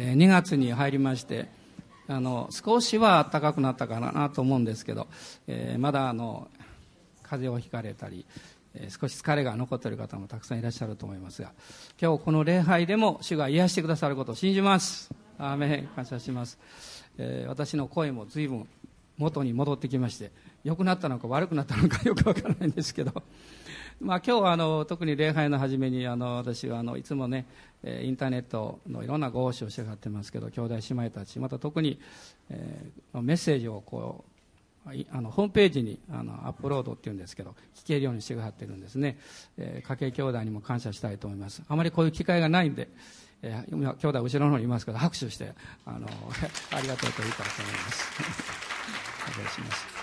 え、2月に入りましてあの少しは暖かくなったかなと思うんですけど、えー、まだあの風邪をひかれたり、えー、少し疲れが残っている方もたくさんいらっしゃると思いますが今日この礼拝でも主が癒してくださることを信じます。アーメン。感謝します、えー、私の声も随分元に戻ってきまして良くなったのか悪くなったのかよくわからないんですけどまあ、今日はあの特に礼拝の初めにあの私はあのいつもねインターネットのいろんなご奉仕をしてがってますけど兄弟姉妹たちまた特に、えー、メッセージをこうあのホームページにあのアップロードっていうんですけど聞けるようにしてくださってるんですね、えー、家計兄弟にも感謝したいと思います。あまりこういう機会がないんで、えー、今兄弟後ろの方にいますけど拍手してあの ありがとうと言いたいと思います。お願いします。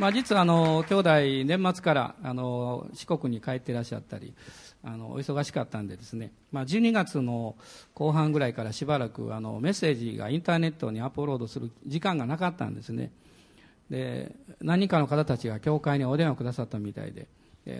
まあ、実はあの兄弟年末からあの四国に帰ってらっしゃったりあのお忙しかったんでですね、まあ、12月の後半ぐらいからしばらくあのメッセージがインターネットにアップロードする時間がなかったんですね。で何人かの方たちが教会にお電話くださったみたいで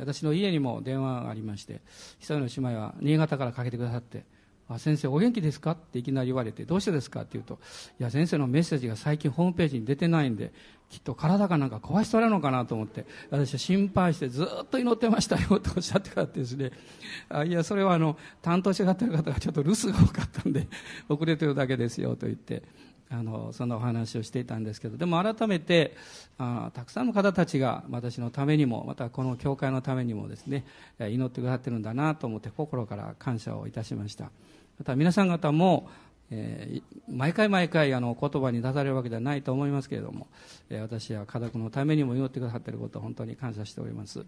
私の家にも電話がありまして一人の姉妹は新潟からかけてくださってあ先生お元気ですか？っていきなり言われてどうしてですか？って言うといや先生のメッセージが最近ホームページに出てないんできっと体かなんか壊しとらのかなと思って私は心配してずっと祈ってましたよとおっしゃってからですね あいやそれはあの担当してがってる方がちょっと留守が多かったんで遅れてるだけですよと言ってあのそんなお話をしていたんですけどでも改めてあたくさんの方たちが私のためにもまたこの教会のためにもですね祈ってくださってるんだなと思って心から感謝をいたしました。また皆さん方も、えー、毎回毎回あの言葉に出されるわけではないと思いますけれども、え、私は家族のためにも祈ってくださっていることを本当に感謝しております。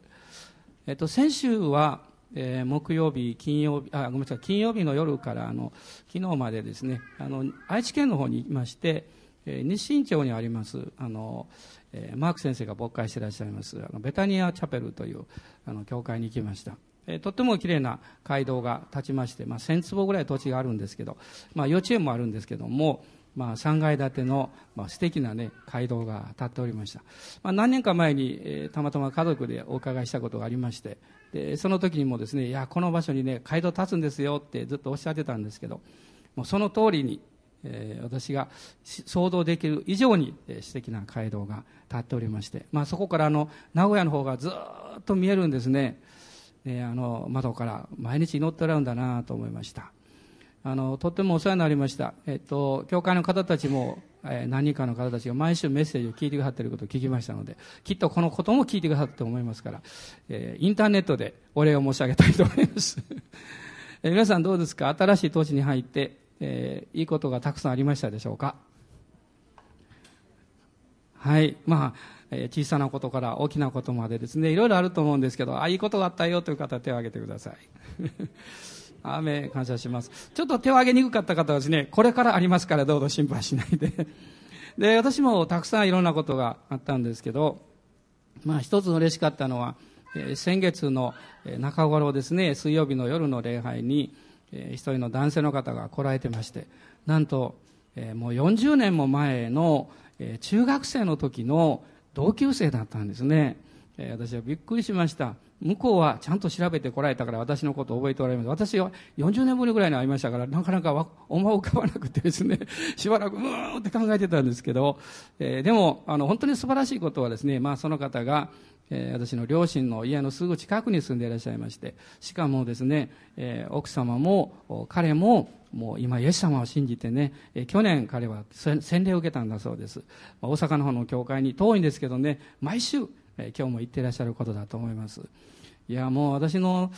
えっ、と、先週は、えー、木曜日、金曜日、あ、ごめんなさい、金曜日の夜から、あの、昨日までですね、あの、愛知県の方に行きまして、えー、日清町にあります、あの、えー、マーク先生が牧会していらっしゃいます、あのベタニアチャペルという、あの、教会に行きました。えー、とっても綺麗な街道が建ちまして、まあ、1000坪ぐらい土地があるんですけど、まあ、幼稚園もあるんですけども、まあ、3階建ての、まあ、素敵なね、街道が建っておりました。まあ、何年か前に、えー、たまたま家族でお伺いしたことがありまして、で、その時にもですね、いや、この場所にね、街道建つんですよってずっとおっしゃってたんですけど、もうその通りに、えー、私が想像できる以上に、えー、素敵な街道が建っておりまして、まあ、そこからあの、名古屋の方がずっと見えるんですね。えあの窓から毎日祈っておられるんだなと思いましたあのとってもお世話になりました、えっと、教会の方たちも、え、何人かの方たちが毎週メッセージを聞いてくださっていることを聞きましたのできっとこのことも聞いてくださったと思いますから、え、インターネットでお礼を申し上げたいと思います。え、皆さんどうですか？新しい土地に入って、え、いいことがたくさんありましたでしょうか？はい。まあえ小さなことから大きなことまでですねいろいろあると思うんですけどあいいことがあったよという方手を挙げてください。アー感謝します。ちょっと手を挙げにくかった方はですねこれからありますからどうぞ心配しないで。で私もたくさんいろんなことがあったんですけどまあ一つ嬉しかったのは、え先月の中頃ですね水曜日の夜の礼拝に、え一人の男性の方が来られてましてなんと、えもう40年も前の、え中学生の時の同級生だったんですね、え、私はびっくりしました。向こうはちゃんと調べてこられたから私のことを覚えておられます。私は40年ぶりぐらいに会いましたからなかなか思う浮かばなくてですね しばらくうーんって考えてたんですけど、えー、でもあの本当に素晴らしいことはですね、まあ、その方がえー、私の両親の家のすぐ近くに住んでいらっしゃいましてしかもですね、えー、奥様も彼ももう今イエス様を信じてね、え、去年彼は洗礼を受けたんだそうです、まあ、大阪の方の教会に遠いんですけどね毎週、え今日も行ってらっしゃることだと思います。いやもう私の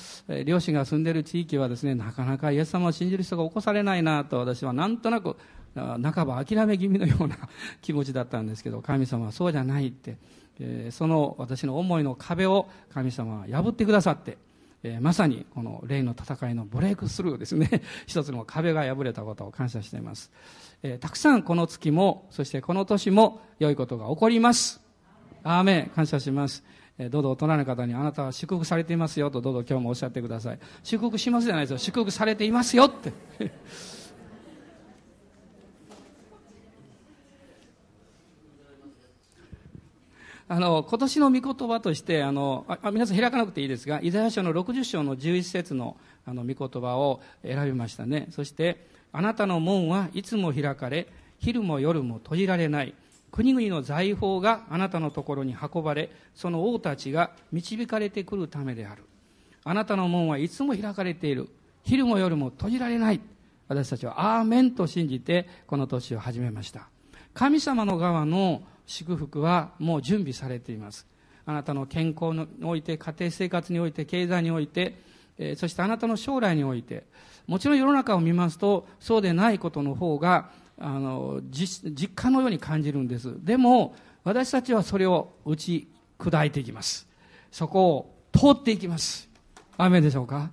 両親が住んでいる地域はですねなかなかイエス様を信じる人が起こされないなと私はなんとなく半ば諦め気味のような気持ちだったんですけど神様はそうじゃないってえその私の思いの壁を神様は破ってくださって、えまさにこの霊の戦いのブレイクスルーですね。一つの壁が破れたことを感謝しています、えたくさんこの月もそしてこの年も良いことが起こります。アーメン。感謝します。えどうぞ大人の方にあなたは祝福されていますよとどうぞ今日もおっしゃってください。祝福しますじゃないですよ。祝福されていますよって。あの今年の御言葉としてあのあ皆さん開かなくていいですがイザヤ書の60章の11節のあの御言葉を選びましたね。そしてあなたの門はいつも開かれ、昼も夜も閉じられない。国々の財宝があなたのところに運ばれ、その王たちが導かれてくるためである。あなたの門はいつも開かれている。昼も夜も閉じられない。私たちはアーメンと信じてこの年を始めました。神様の側の祝福はもう準備されています。あなたの健康において、家庭生活において、経済において、えそしてあなたの将来において、もちろん世の中を見ますと、そうでないことの方が、あの、実感のように感じるんです。でも、私たちはそれを打ち砕いていきます。そこを通っていきます。雨でしょうか？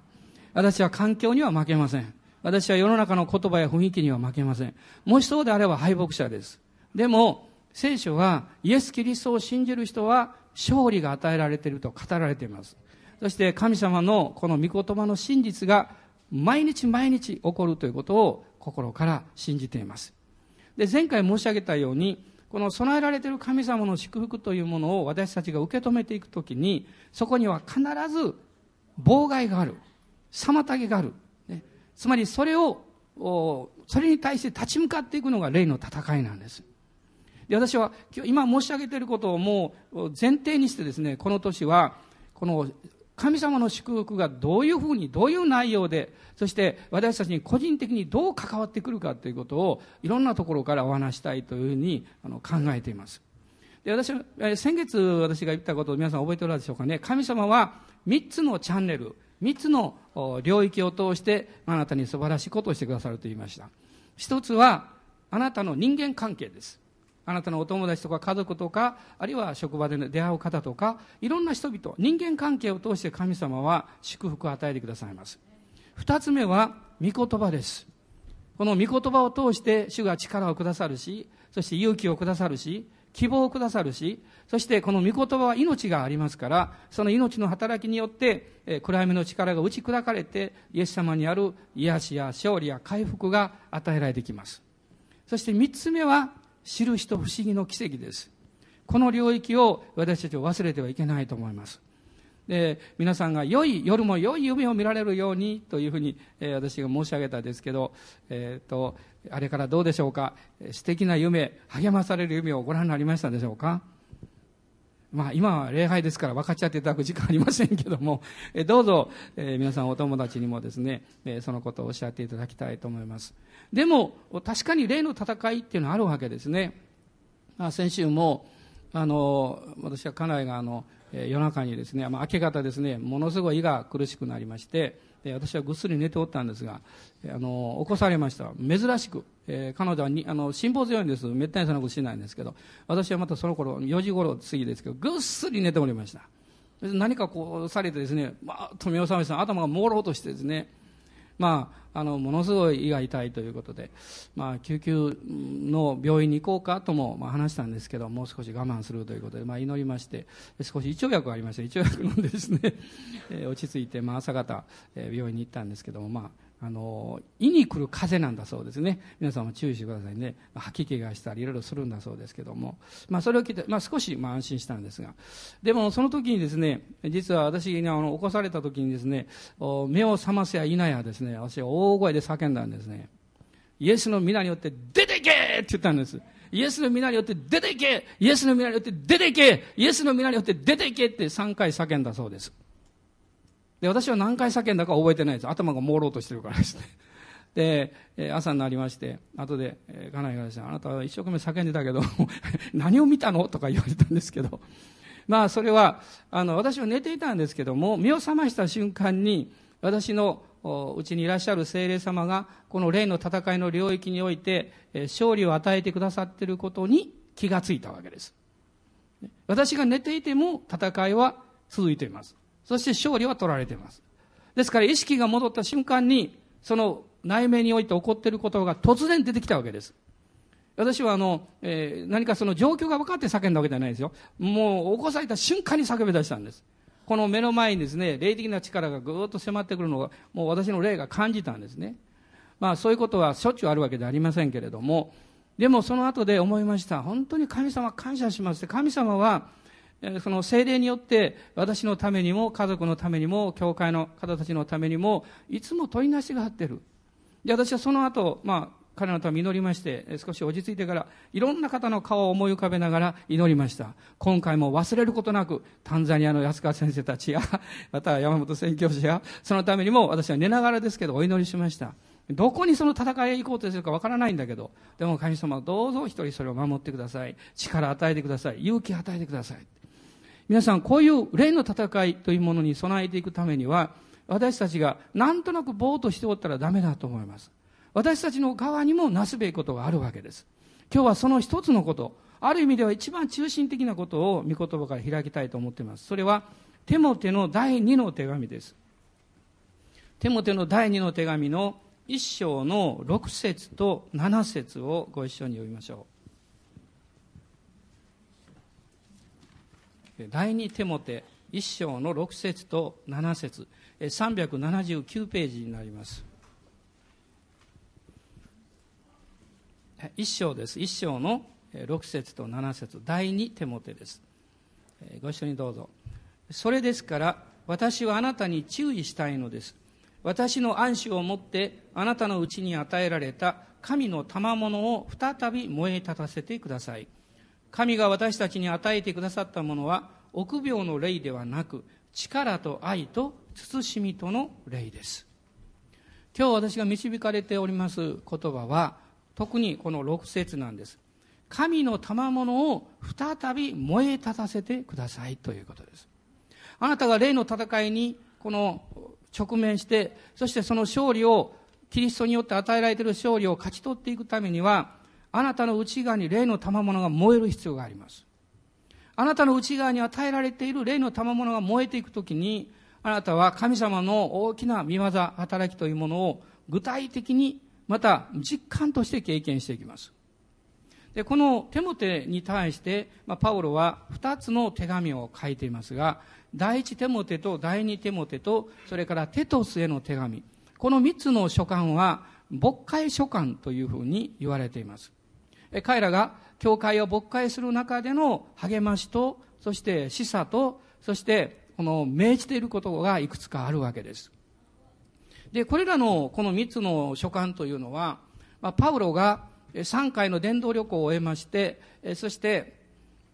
私は環境には負けません。私は世の中の言葉や雰囲気には負けません。もしそうであれば敗北者です。でも、聖書はイエス・キリストを信じる人は勝利が与えられていると語られています。そして神様のこの御言葉の真実が毎日毎日起こるということを心から信じています。で、前回申し上げたように、この備えられている神様の祝福というものを私たちが受け止めていくときに、そこには必ず妨害がある。妨げがある。ね、つまりそれを、それに対して立ち向かっていくのが霊の戦いなんです。で、私は今申し上げていることをもう前提にしてですね、この年は、この神様の祝福がどういうふうに、どういう内容で、そして私たちに個人的にどう関わってくるかということを、いろんなところからお話したいというふうにあの考えています。で、私、先月私が言ったことを皆さん覚えておられるでしょうかね。神様は3つのチャンネル、3つの領域を通してあなたに素晴らしいことをしてくださると言いました。一つは、あなたの人間関係です。あなたのお友達とか家族とか、あるいは職場で出会う方とか、いろんな人々、人間関係を通して神様は祝福を与えてくださいます。二つ目は、御言葉です。この御言葉を通して主が力をくださるし、そして勇気をくださるし、希望をくださるし、そしてこの御言葉は命がありますから、その命の働きによって、暗闇の力が打ち砕かれて、イエス様にある癒しや勝利や回復が与えられてきます。そして三つ目は、知る人不思議の奇跡です。この領域を私たちは忘れてはいけないと思います。で皆さんが良い夜も良い夢を見られるようにというふうに、えー、私が申し上げたんですけど、えーと、あれからどうでしょうか？素敵な夢励まされる夢をご覧になりましたでしょうか？まあ今は礼拝ですから分かっちゃっていただく時間ありませんけども、えどうぞ、え、皆さんお友達にもですね、えそのことをおっしゃっていただきたいと思います。でも、確かに霊の戦いっていうのはあるわけですね。まあ、先週も、あの、私は家内があの、夜中にですね、まあ、明け方ですね、ものすごい胃が苦しくなりまして、私はぐっすり寝ておったんですが、あの、起こされました。珍しく。えー、彼女はにあの辛抱強いんです。めったにそんなことしないんですけど、私はまたその頃、4時頃過ぎですけど、ぐっすり寝ておりました。何かこうされてですね、まあ、富岡さん、頭が朦朧としてですね、まあ、あのものすごい胃が痛いということで、まあ、救急の病院に行こうかとも、まあ、話したんですけどもう少し我慢するということで、まあ、祈りまして少し胃腸薬がありまして胃腸薬飲んでですね、えー、落ち着いて、まあ、朝方、えー、病院に行ったんですけども、まあ、あの胃に来る風邪なんだそうですね。皆さんも注意してくださいね。吐き気がしたりいろいろするんだそうですけども、まあ、それを聞いて、まあ、少しまあ安心したんですが。でもその時にですね実は私にあの起こされた時にですね目を覚ませや否やですね私は大声で叫んだんですね。イエスの皆によって出てけって言ったんです。イエスの皆によって出てけ。イエスの皆によって出てけ。イエスの皆によって出てけって3回叫んだそうです。で、私は何回叫んだか覚えてないです。頭が朦朧としてるからですね。で、朝になりまして、後で、家内がですね、あなたは一生懸命叫んでたけど、何を見たのとか言われたんですけど、まあ、それは、あの、私は寝ていたんですけども、目を覚ました瞬間に、私のうちにいらっしゃる精霊様が、この霊の戦いの領域において、勝利を与えてくださっていることに気がついたわけです。私が寝ていても戦いは続いています。そして勝利は取られています。ですから意識が戻った瞬間に、その内面において起こっていることが突然出てきたわけです。私はあの、えー、何かその状況が分かって叫んだわけじゃないですよ。もう起こされた瞬間に叫び出したんです。この目の前にですね、霊的な力がぐっと迫ってくるのが、もう私の霊が感じたんですね。まあそういうことはしょっちゅうあるわけではありませんけれども、でもその後で思いました。本当に神様感謝します。神様は、その精霊によって私のためにも家族のためにも教会の方たちのためにもいつも問いなしがあってるで私はその後、まあ、彼のため祈りまして、少し落ち着いてから、いろんな方の顔を思い浮かべながら祈りました。今回も忘れることなく、タンザニアの安川先生たちや、また山本宣教師や、そのためにも私は寝ながらですけどお祈りしました。どこにその戦いへ行こうとするかわからないんだけど、でも神様どうぞ一人それを守ってください。力与えてください。勇気与えてください。皆さん、こういう霊の戦いというものに備えていくためには、私たちがなんとなくぼーっとしておったらダメだと思います。私たちの側にもなすべきことがあるわけです。今日はその一つのこと、ある意味では一番中心的なことを御言葉から開きたいと思っています。それは、テモテの第二の手紙です。テモテの第二の手紙の一章の6節と7節をご一緒に読みましょう。第二テモテ一章の6節と7節379ページになります。一章です。一章の6節と7節第二手モテです。ご一緒にどうぞ。それですから、私はあなたに注意したいのです。私の暗視をもってあなたのうちに与えられた神の賜物を再び燃え立たせてください。神が私たちに与えてくださったものは、臆病の霊ではなく、力と愛と慎みとの霊です。今日私が導かれております言葉は、特にこの6節なんです。神の賜物を再び燃え立たせてくださいということです。あなたが霊の戦いにこの直面して、そしてその勝利を、キリストによって与えられている勝利を勝ち取っていくためには、あなたの内側に霊の賜物が燃える必要があります。あなたの内側に与えられている霊の賜物が燃えていくときに、あなたは神様の大きな見業、働きというものを具体的にまた実感として経験していきます。で、このテモテに対して、まあ、パウロは二つの手紙を書いていますが、第一テモテと第二テモテと、それからテトスへの手紙。この三つの書簡は、牧会書簡というふうに言われています。彼らが教会を牧会する中での励ましと、そして示唆と、そしてこの命じていることがいくつかあるわけです。で、これらのこの三つの書簡というのは、まあ、パウロが3回の伝道旅行を終えまして、そして、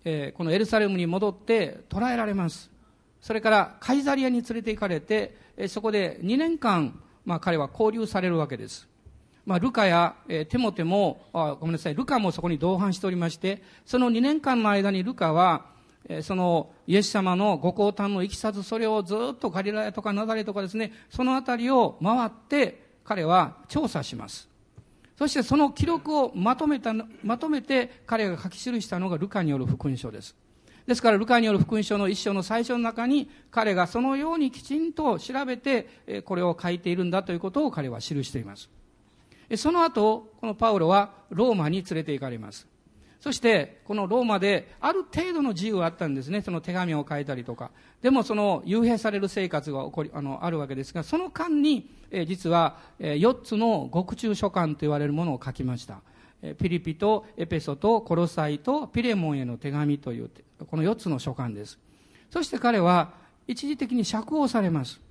えこのエルサレムに戻って捕らえられます。それからカイザリアに連れて行かれて、そこで2年間、まあ、彼は交流されるわけです。まあ、ルカや、えテモテもあ、ごめんなさい、ルカもそこに同伴しておりまして、その2年間の間にルカはえ、そのイエス様のご降誕のいきさつ、それをずっとガリラヤとかナザレとかですね、そのあたりを回って彼は調査します。そしてその記録をまとめた、まとめて彼が書き記したのがルカによる福音書です。ですから、ルカによる福音書の一章の最初の中に、彼がそのようにきちんと調べて、これを書いているんだということを彼は記しています。その後、このパウロはローマに連れて行かれます。そして、このローマである程度の自由はあったんですね。その手紙を書いたりとか。でもその幽閉される生活が起こり、あの、あるわけですが、その間に、え実は、え4つの獄中書簡と言われるものを書きました。えピリピとエペソとコロサイとピレモンへの手紙という、この4つの書簡です。そして彼は一時的に釈放されます。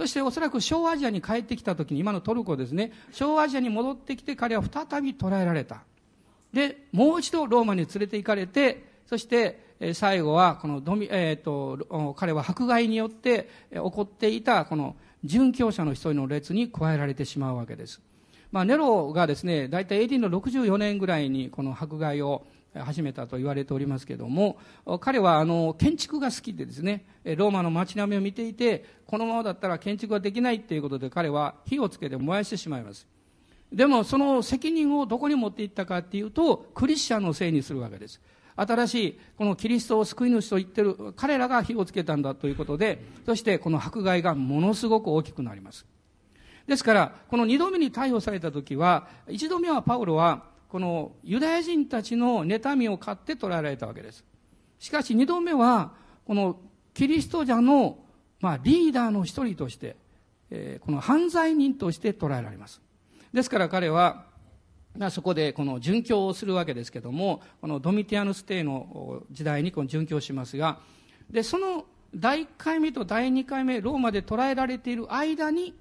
そしておそらく小アジアに帰ってきた時に、今のトルコですね、小アジアに戻ってきて彼は再び捕らえられた。で、もう一度ローマに連れて行かれて、そして、最後は、このドミ、えっ、ー、と、彼は迫害によって起こっていた、この殉教者の一人の列に加えられてしまうわけです。まあ、ネロがですね、大体 AD の64年ぐらいにこの迫害を始めたと言われておりますけれども、彼はあの、建築が好きでですね、ローマの街並みを見ていて、このままだったら建築ができないっていうことで彼は火をつけて燃やしてしまいます。でもその責任をどこに持っていったかっていうと、クリスチャンのせいにするわけです。新しい、このキリストを救い主と言ってる彼らが火をつけたんだということで、そしてこの迫害がものすごく大きくなります。ですから、この二度目に逮捕された時は、一度目はパウロは、このユダヤ人たちの妬みを買って捕らえられたわけです。しかし二度目は、このキリスト者の、まあ、リーダーの一人として、えー、この犯罪人として捕らえられます。ですから彼はま、そこでこの殉教をするわけですけども、このドミティアヌス帝の時代にこの殉教しますが、で、その第1回目と第2回目、ローマで捕らえられている間に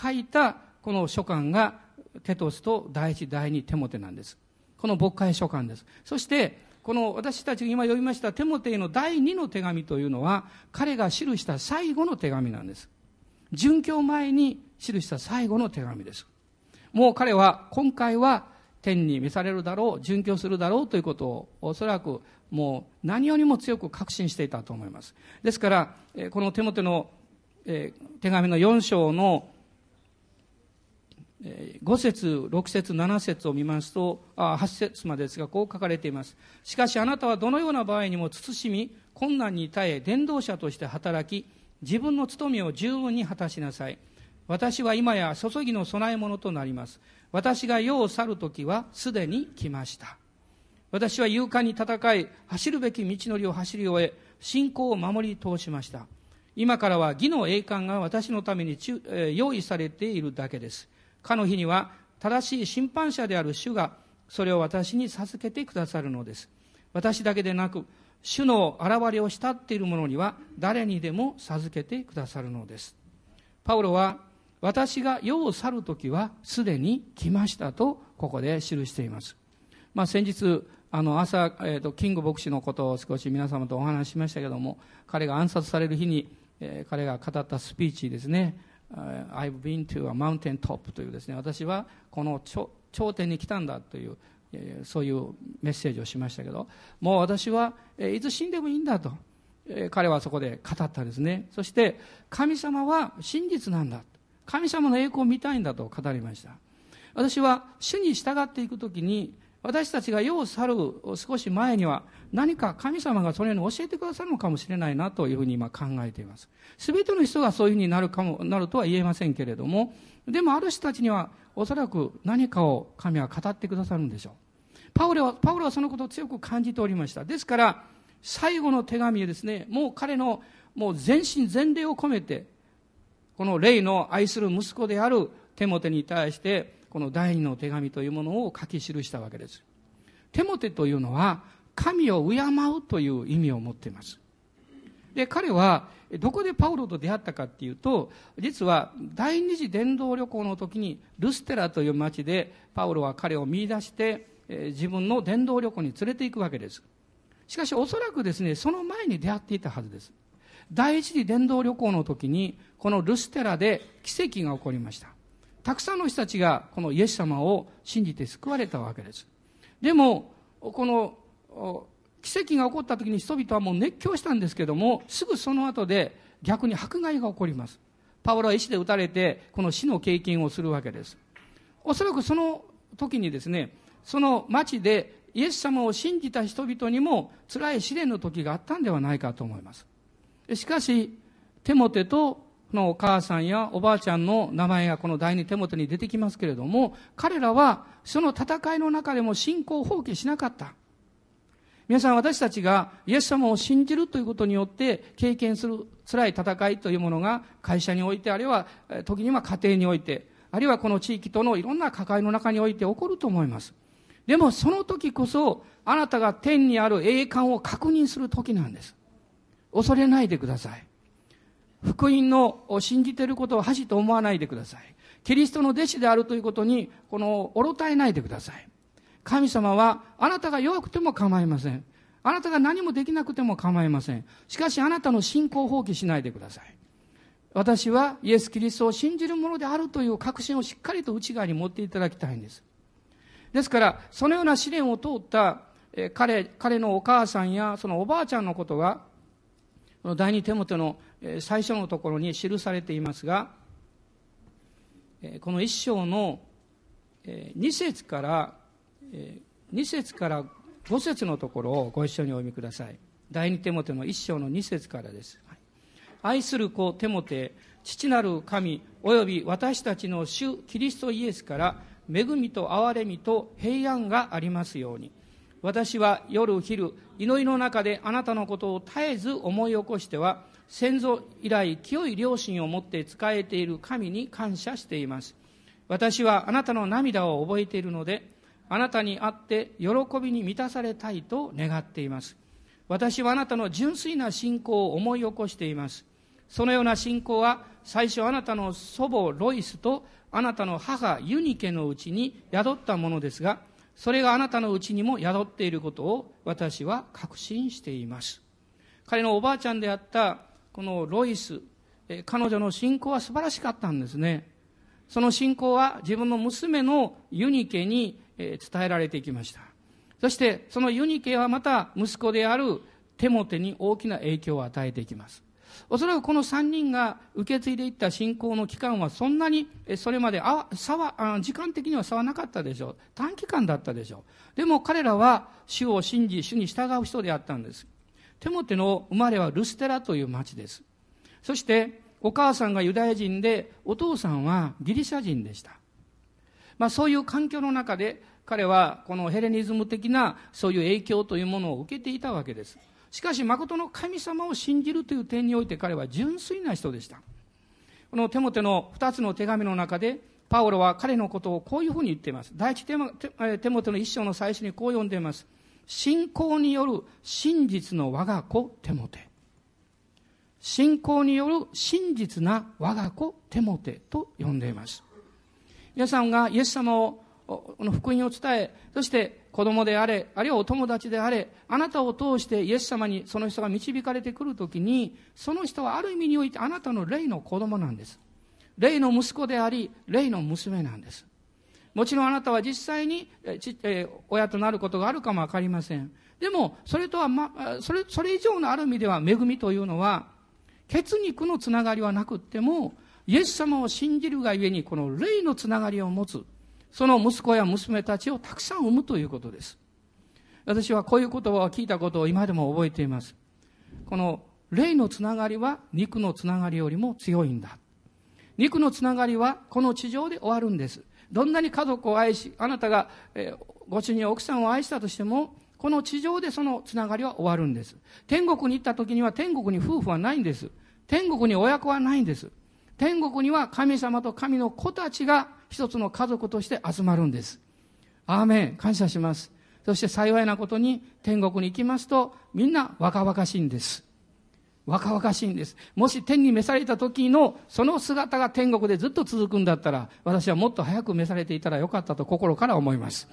書いたこの書簡が、テトスと第一第二テモテなんです。この牧会書簡です。そして、この私たちが今読みましたテモテへの第二の手紙というのは、彼が記した最後の手紙なんです。殉教前に記した最後の手紙です。もう彼は今回は天に召されるだろう、殉教するだろうということをおそらくもう何よりも強く確信していたと思います。ですから、この手元の手紙の4章の5節6節7節を見ますとあ8節までですがこう書かれています。しかしあなたはどのような場合にも慎み困難に耐え伝道者として働き自分の務めを十分に果たしなさい。私は今や注ぎの供え物となります。私が世を去る時はすでに来ました。私は勇敢に戦い走るべき道のりを走り終え信仰を守り通しました。今からは義の栄冠が私のために用意されているだけです。かの日には正しい審判者である主がそれを私に授けてくださるのです。私だけでなく主の現れを慕っている者には誰にでも授けてくださるのです。パウロは私が世を去る時はすでに来ましたとここで記しています。まあ、先日あの朝、えーと、キング牧師のことを少し皆様とお話ししましたけども彼が暗殺される日に、えー、彼が語ったスピーチですね「I've been to a mountain top」というですね私はこの頂点に来たんだという、そういうメッセージをしましたけどもう私は、いつ死んでもいいんだと、彼はそこで語ったんですねそして神様は真実なんだ神様の栄光を見たいんだと語りました。私は主に従っていくときに、私たちが世を去る少し前には何か神様がそれに教えてくださるのかもしれないなというふうに今考えています。すべての人がそういうふうになるかも、なるとは言えませんけれども、でもある人たちにはおそらく何かを神は語ってくださるんでしょう。パウロは、パウロはそのことを強く感じておりました。ですから、最後の手紙へですね、もう彼のもう全身全霊を込めて、この霊の愛する息子であるテモテに対して、この第二の手紙というものを書き記したわけです。テモテというのは、神を敬うという意味を持っています。で、彼は、どこでパウロと出会ったかっていうと、実は第二次伝道旅行の時に、ルステラという町で、パウロは彼を見出して、自分の伝道旅行に連れて行くわけです。しかし、おそらくですね、その前に出会っていたはずです。第一次伝道旅行の時に、このルステラで奇跡が起こりました。たくさんの人たちがこのイエス様を信じて救われたわけです。でも、この奇跡が起こった時に人々はもう熱狂したんですけども、すぐその後で逆に迫害が起こります。パウロは石で撃たれて、この死の経験をするわけです。おそらくその時にですね、その町でイエス様を信じた人々にも辛い試練の時があったんではないかと思います。しかし、テモテとのお母さんやおばあちゃんの名前がこの第二手元に出てきますけれども、彼らはその戦いの中でも信仰を放棄しなかった。皆さん私たちがイエス様を信じるということによって経験する辛い戦いというものが会社において、あるいは時には家庭において、あるいはこの地域とのいろんな関わりの中において起こると思います。でもその時こそあなたが天にある栄冠を確認する時なんです。恐れないでください。福音の信じていることを恥と思わないでください。キリストの弟子であるということに、この、おろたえないでください。神様は、あなたが弱くても構いません。あなたが何もできなくても構いません。しかし、あなたの信仰を放棄しないでください。私はイエス・キリストを信じるものであるという確信をしっかりと内側に持っていただきたいんです。ですから、そのような試練を通った、彼、彼のお母さんやそのおばあちゃんのことが、この第二手元の最初のところに記されていますが、この一章の2節から、2節から5節のところをご一緒にお読みください。第二手元の一章の2節からです。愛する子テモテ、父なる神、および私たちの主キリストイエスから恵みと憐れみと平安がありますように。私は夜昼、祈りの中であなたのことを絶えず思い起こしては、先祖以来清い良心を持って仕えている神に感謝しています。私はあなたの涙を覚えているので、あなたに会って喜びに満たされたいと願っています。私はあなたの純粋な信仰を思い起こしています。そのような信仰は最初あなたの祖母ロイスとあなたの母ユニケのうちに宿ったものですが、それがあなたのうちにも宿っていることを私は確信しています。彼のおばあちゃんであったこのロイス、彼女の信仰は素晴らしかったんですね。その信仰は自分の娘のユニケに伝えられていきました。そしてそのユニケはまた息子であるテモテに大きな影響を与えていきます。おそらくこの3人が受け継いでいった信仰の期間はそんなにそれまで差は時間的には差はなかったでしょう短期間だったでしょうでも彼らは主を信じ主に従う人であったんですテモテの生まれはルステラという町ですそしてお母さんがユダヤ人でお父さんはギリシャ人でした、まあ、そういう環境の中で彼はこのヘレニズム的なそういう影響というものを受けていたわけですしかし、誠の神様を信じるという点において彼は純粋な人でした。このテモテの2つの手紙の中で、パウロは彼のことをこういうふうに言っています。第一テテモテの一章の最初にこう読んでいます。信仰による真実の我が子テモテ。信仰による真実な我が子テモテと呼んでいます。皆さんがイエス様をの福音を伝え、そして子供であれ、あるいはお友達であれ、あなたを通してイエス様にその人が導かれてくるときに、その人はある意味においてあなたの霊の子供なんです。霊の息子であり、霊の娘なんです。もちろんあなたは実際に、親となることがあるかもわかりません。でも、それとは、ま、それ、それ以上のある意味では恵みというのは、血肉のつながりはなくっても、イエス様を信じるがゆえに、この霊のつながりを持つ。その息子や娘たちをたくさん産むということです。私はこういう言葉を聞いたことを今でも覚えています。この霊のつながりは肉のつながりよりも強いんだ。肉のつながりはこの地上で終わるんです。どんなに家族を愛し、あなたが、えー、ご主人、奥さんを愛したとしても、この地上でそのつながりは終わるんです。天国に行った時には天国に夫婦はないんです。天国に親子はないんです。天国には神様と神の子たちが一つの家族として集まるんです。アーメン。感謝します。そして幸いなことに天国に行きますとみんな若々しいんです。若々しいんです。もし天に召された時のその姿が天国でずっと続くんだったら私はもっと早く召されていたらよかったと心から思います。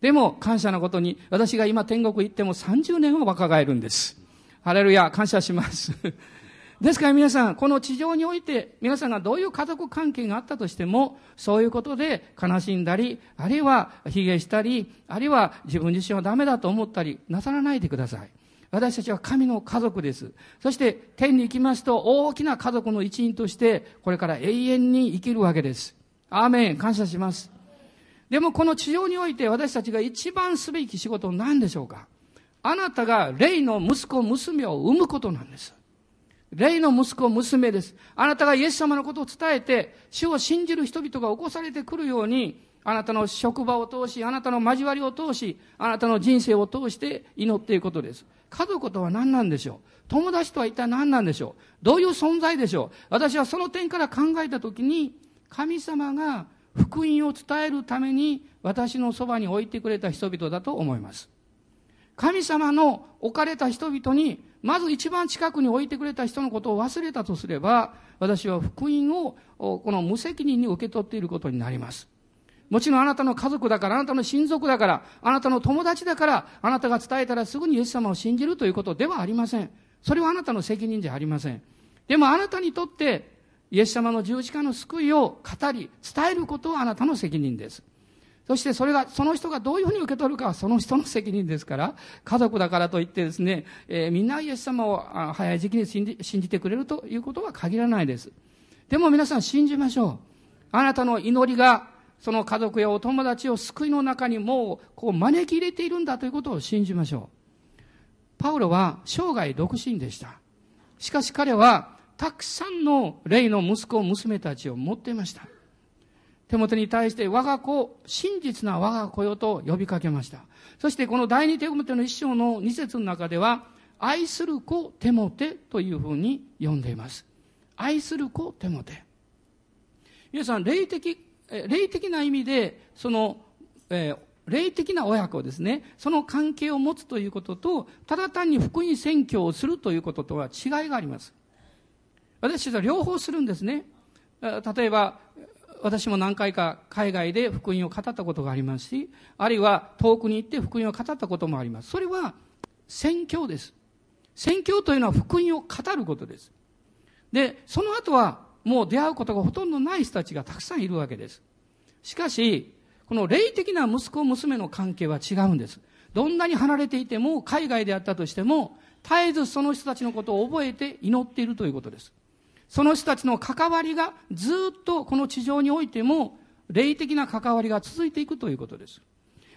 でも感謝なことに私が今天国行っても30年は若返るんです。ハレルヤ、感謝します。ですから皆さん、この地上において、皆さんがどういう家族関係があったとしても、そういうことで悲しんだり、あるいは卑下したり、あるいは自分自身はダメだと思ったり、なさらないでください。私たちは神の家族です。そして天に行きますと大きな家族の一員としてこれから永遠に生きるわけです。アーメン。感謝します。でもこの地上において私たちが一番すべき仕事は何でしょうか？あなたが霊の息子、娘を産むことなんです。霊の息子、娘です。あなたがイエス様のことを伝えて、主を信じる人々が起こされてくるように、あなたの職場を通し、あなたの交わりを通し、あなたの人生を通して祈っていくことです。家族とは何なんでしょう？友達とは一体何なんでしょう？どういう存在でしょう？私はその点から考えたときに、神様が福音を伝えるために私のそばに置いてくれた人々だと思います。神様の置かれた人々にまず一番近くに置いてくれた人のことを忘れたとすれば、私は福音をこの無責任に受け取っていることになります。もちろんあなたの家族だから、あなたの親族だから、あなたの友達だから、あなたが伝えたらすぐにイエス様を信じるということではありません。それはあなたの責任じゃありません。でもあなたにとって、イエス様の十字架の救いを語り、伝えることはあなたの責任です。そしてそれが、その人がどういうふうに受け取るかはその人の責任ですから、家族だからといってですね、えー、みんなイエス様を早い時期に信じ信じてくれるということは限らないです。でも皆さん信じましょう。あなたの祈りが、その家族やお友達を救いの中にもう、こう招き入れているんだということを信じましょう。パウロは生涯独身でした。しかし彼は、たくさんの霊の息子、娘たちを持っていました。手元に対して我が子、真実な我が子よと呼びかけました。そしてこの第二手モテの一章の二節の中では、愛する子テモテというふうに呼んでいます。愛する子テモテ。皆さん、霊的、霊的な意味で、その、えー、霊的な親子ですね、その関係を持つということと、ただ単に福音宣教をするということとは違いがあります。私たちは両方するんですね。例えば、私も何回か海外で福音を語ったことがありますし、あるいは遠くに行って福音を語ったこともあります。それは宣教です。宣教というのは福音を語ることです。で、その後はもう出会うことがほとんどない人たちがたくさんいるわけです。しかし、この霊的な息子娘の関係は違うんです。どんなに離れていても、海外であったとしても、絶えずその人たちのことを覚えて祈っているということです。その人たちの関わりがずっとこの地上においても霊的な関わりが続いていくということです。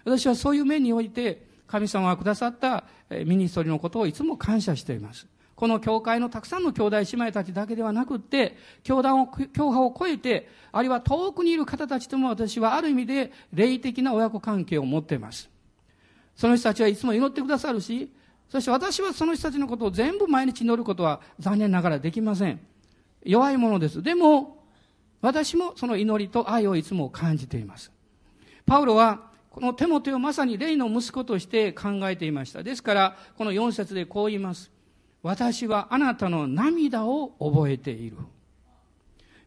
私はそういう面において神様がくださったミニストリーのことをいつも感謝しています。この教会のたくさんの兄弟姉妹たちだけではなくって、教団を、教派を超えて、あるいは遠くにいる方たちとも私はある意味で霊的な親子関係を持っています。その人たちはいつも祈ってくださるし、そして私はその人たちのことを全部毎日祈ることは残念ながらできません。弱いものです。でも、私もその祈りと愛をいつも感じています。パウロは、この手モテをまさに霊の息子として考えていました。ですから、この4節でこう言います。私はあなたの涙を覚えている。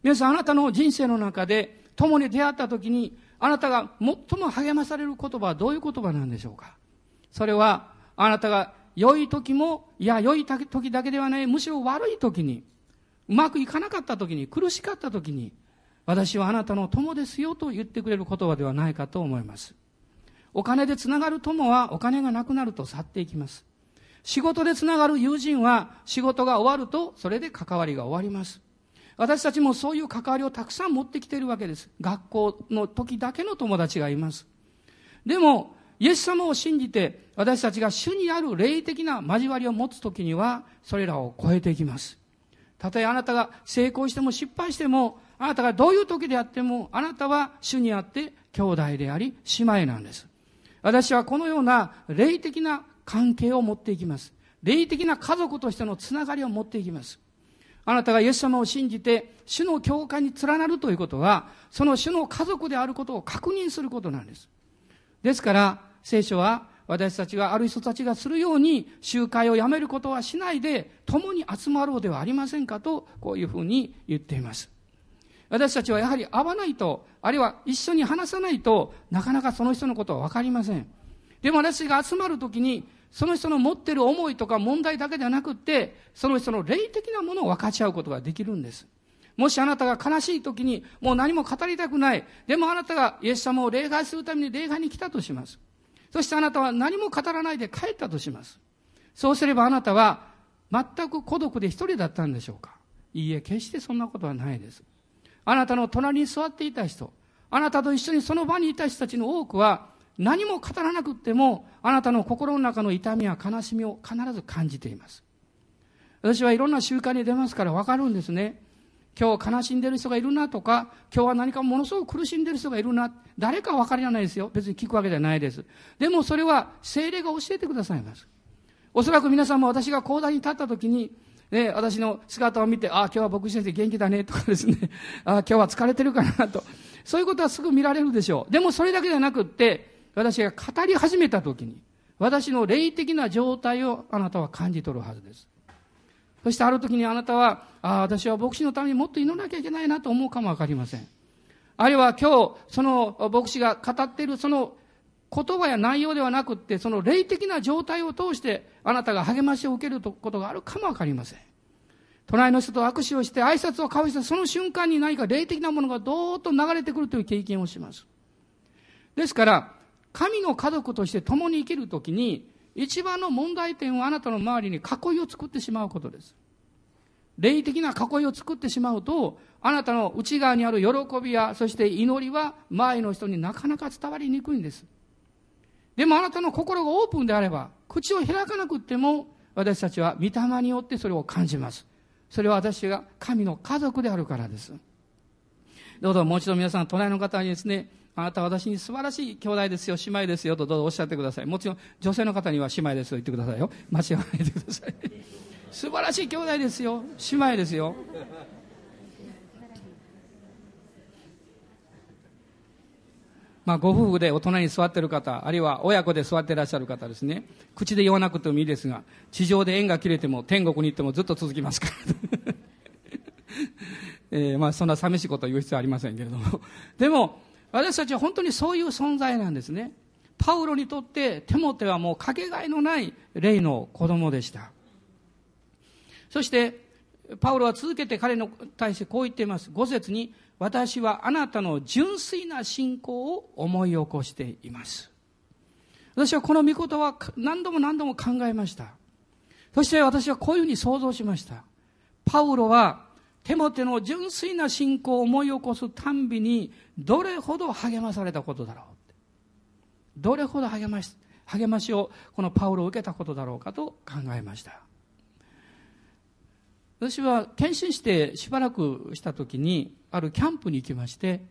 皆さん、あなたの人生の中で、共に出会った時に、あなたが最も励まされる言葉はどういう言葉なんでしょうか？それは、あなたが良い時も、いや、良い時だけではない、むしろ悪い時に、うまくいかなかった時に、苦しかった時に、私はあなたの友ですよと言ってくれる言葉ではないかと思います。お金でつながる友はお金がなくなると去っていきます。仕事でつながる友人は仕事が終わるとそれで関わりが終わります。私たちもそういう関わりをたくさん持ってきているわけです。学校の時だけの友達がいます。でも、イエス様を信じて私たちが主にある霊的な交わりを持つ時にはそれらを超えていきます。たとえあなたが成功しても失敗しても、あなたがどういう時であっても、あなたは主にあって兄弟であり、姉妹なんです。私はこのような霊的な関係を持っていきます。霊的な家族としてのつながりを持っていきます。あなたがイエス様を信じて、主の教会に連なるということは、その主の家族であることを確認することなんです。ですから、聖書は私たちがある人たちがするように集会をやめることはしないで共に集まろうではありませんかとこういうふうに言っています。私たちはやはり会わないと、あるいは一緒に話さないとなかなかその人のことはわかりません。でも私が集まるときにその人の持ってる思いとか問題だけではなくって、その人の霊的なものを分かち合うことができるんです。もしあなたが悲しい時にもう何も語りたくない。でもあなたがイエス様を礼拝するために礼拝に来たとします。そしてあなたは何も語らないで帰ったとします。そうすればあなたは全く孤独で一人だったんでしょうかいいえ、決してそんなことはないです。あなたの隣に座っていた人、あなたと一緒にその場にいた人たちの多くは何も語らなくってもあなたの心の中の痛みや悲しみを必ず感じています。私はいろんな習慣に出ますからわかるんですね。今日悲しんでる人がいるなとか、今日は何かものすごく苦しんでる人がいるな。誰か分かりないですよ。別に聞くわけじゃないです。でもそれは精霊が教えてくださいます。おそらく皆さんも私が講談に立った時に、ね、私の姿を見て、ああ、今日は牧師先生元気だねとかですね、ああ、今日は疲れてるかなと。そういうことはすぐ見られるでしょう。でもそれだけじゃなくって、私が語り始めた時に、私の霊的な状態をあなたは感じ取るはずです。そしてある時にあなたは、ああ、私は牧師のためにもっと祈らなきゃいけないなと思うかもわかりません。あるいは今日、その牧師が語っているその言葉や内容ではなくって、その霊的な状態を通して、あなたが励ましを受けることがあるかもわかりません。隣の人と握手をして挨拶を交わしたその瞬間に何か霊的なものがどーっと流れてくるという経験をします。ですから、神の家族として共に生きるときに、一番の問題点はあなたの周りに囲いを作ってしまうことです。霊的な囲いを作ってしまうと、あなたの内側にある喜びや、そして祈りは周りの人になかなか伝わりにくいんです。でもあなたの心がオープンであれば、口を開かなくっても、私たちは御霊によってそれを感じます。それは私が神の家族であるからです。どうぞもう一度皆さん、隣の方にですね、あなたは私に素晴らしい兄弟ですよ、姉妹ですよとどうぞおっしゃってください。もちろん女性の方には姉妹ですと言ってくださいよ。間違わないでください。素晴らしい兄弟ですよ。姉妹ですよ。まあ、ご夫婦で大人に座ってる方、あるいは親子で座っていらっしゃる方ですね。口で言わなくてもいいですが、地上で縁が切れても天国に行ってもずっと続きますから。え、まあそんな寂しいことを言う必要はありませんけれども。でも、私たちは本当にそういう存在なんですね。パウロにとってテモテはもうかけがえのない霊の子供でした。そして、パウロは続けて彼に対してこう言っています。5節に、私はあなたの純粋な信仰を思い起こしています。私はこの御言は何度も何度も考えました。そして私はこういうふうに想像しました。パウロはテモテの純粋な信仰を思い起こすたんびにどれほど励まされたことだろう。どれほど励まし、励ましをこのパウロを受けたことだろうかと考えました。私は献身してしばらくした時にあるキャンプに行きまして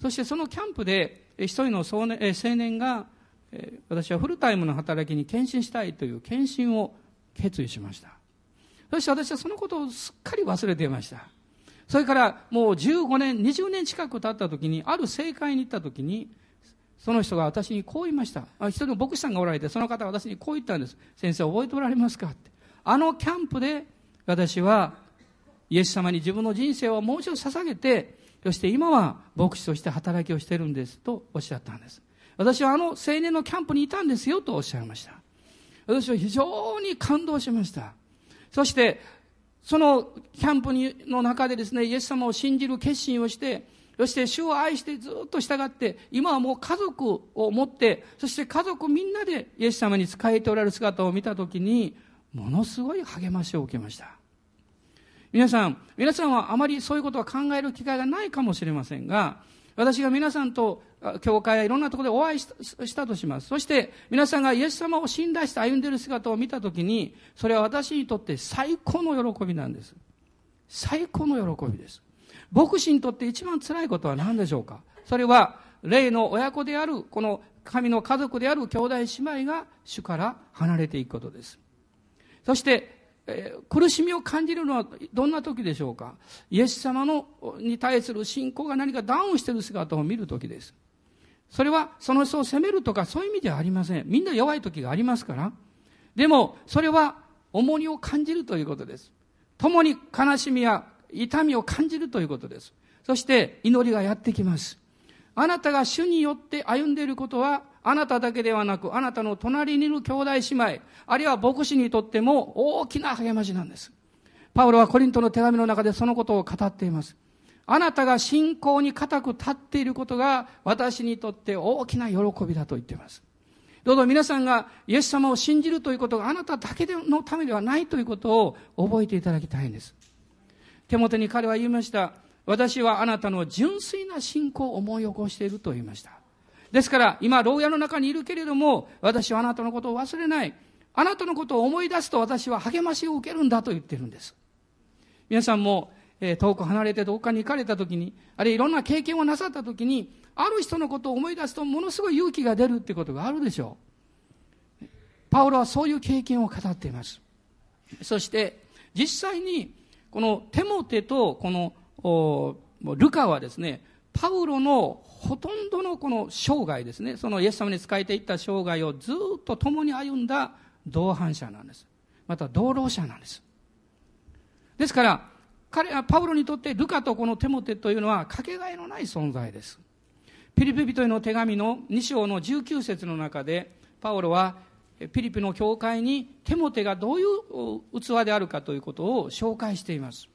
そしてそのキャンプで一人の青年が私はフルタイムの働きに献身したいという献身を決意しましたそして私はそのことをすっかり忘れていましたそれからもう15年20年近く経った時にある政界に行った時にその人が私にこう言いました一人の牧師さんがおられてその方が私にこう言ったんです先生覚えておられますかってあのキャンプで私はイエス様に自分の人生をもう一度捧げてそして今は牧師として働きをしているんですとおっしゃったんです私はあの青年のキャンプにいたんですよとおっしゃいました。私は非常に感動しました。そして、そのキャンプの中でですね、イエス様を信じる決心をして、そして主を愛してずっと従って、今はもう家族を持って、そして家族みんなでイエス様に仕えておられる姿を見たときに、ものすごい励ましを受けました。皆さん、皆さんはあまりそういうことは考える機会がないかもしれませんが、私が皆さんと教会やいろんなところでお会いしたとします。そして皆さんがイエス様を信頼して歩んでいる姿を見たときに、それは私にとって最高の喜びなんです。最高の喜びです。牧師にとって一番辛いことは何でしょうか？それは、霊の親子である、この神の家族である兄弟姉妹が主から離れていくことです。そして、えー、苦しみを感じるのはどんな時でしょうか？イエス様のに対する信仰が何かダウンしている姿を見る時です。それはその人を責めるとかそういう意味ではありません。みんな弱い時がありますから。でも、それは重荷を感じるということです。共に悲しみや痛みを感じるということです。そして祈りがやってきます。あなたが主によって歩んでいることはあなただけではなく、あなたの隣にいる兄弟姉妹、あるいは牧師にとっても大きな励ましなんです。パウロはコリントの手紙の中でそのことを語っています。あなたが信仰に固く立っていることが私にとって大きな喜びだと言っています。どうぞ皆さんがイエス様を信じるということがあなただけのためではないということを覚えていただきたいんです。手元に彼は言いました。私はあなたの純粋な信仰を思い起こしていると言いました。ですから、今、牢屋の中にいるけれども、私はあなたのことを忘れない。あなたのことを思い出すと私は励ましを受けるんだと言ってるんです。皆さんも、えー、遠く離れてどっかに行かれた時に、あるいはいろんな経験をなさった時に、ある人のことを思い出すとものすごい勇気が出るってことがあるでしょう。パウロはそういう経験を語っています。そして、実際に、このテモテとこのルカはですね、パウロのほとんどのこの生涯ですね、そのイエス様に仕えていった生涯をずっと共に歩んだ同伴者なんです。また同労者なんです。ですから、彼はパウロにとってルカとこのテモテというのはかけがえのない存在です。ピリピ人への手紙の2章の19節の中で、パウロはピリピの教会にテモテがどういう器であるかということを紹介しています。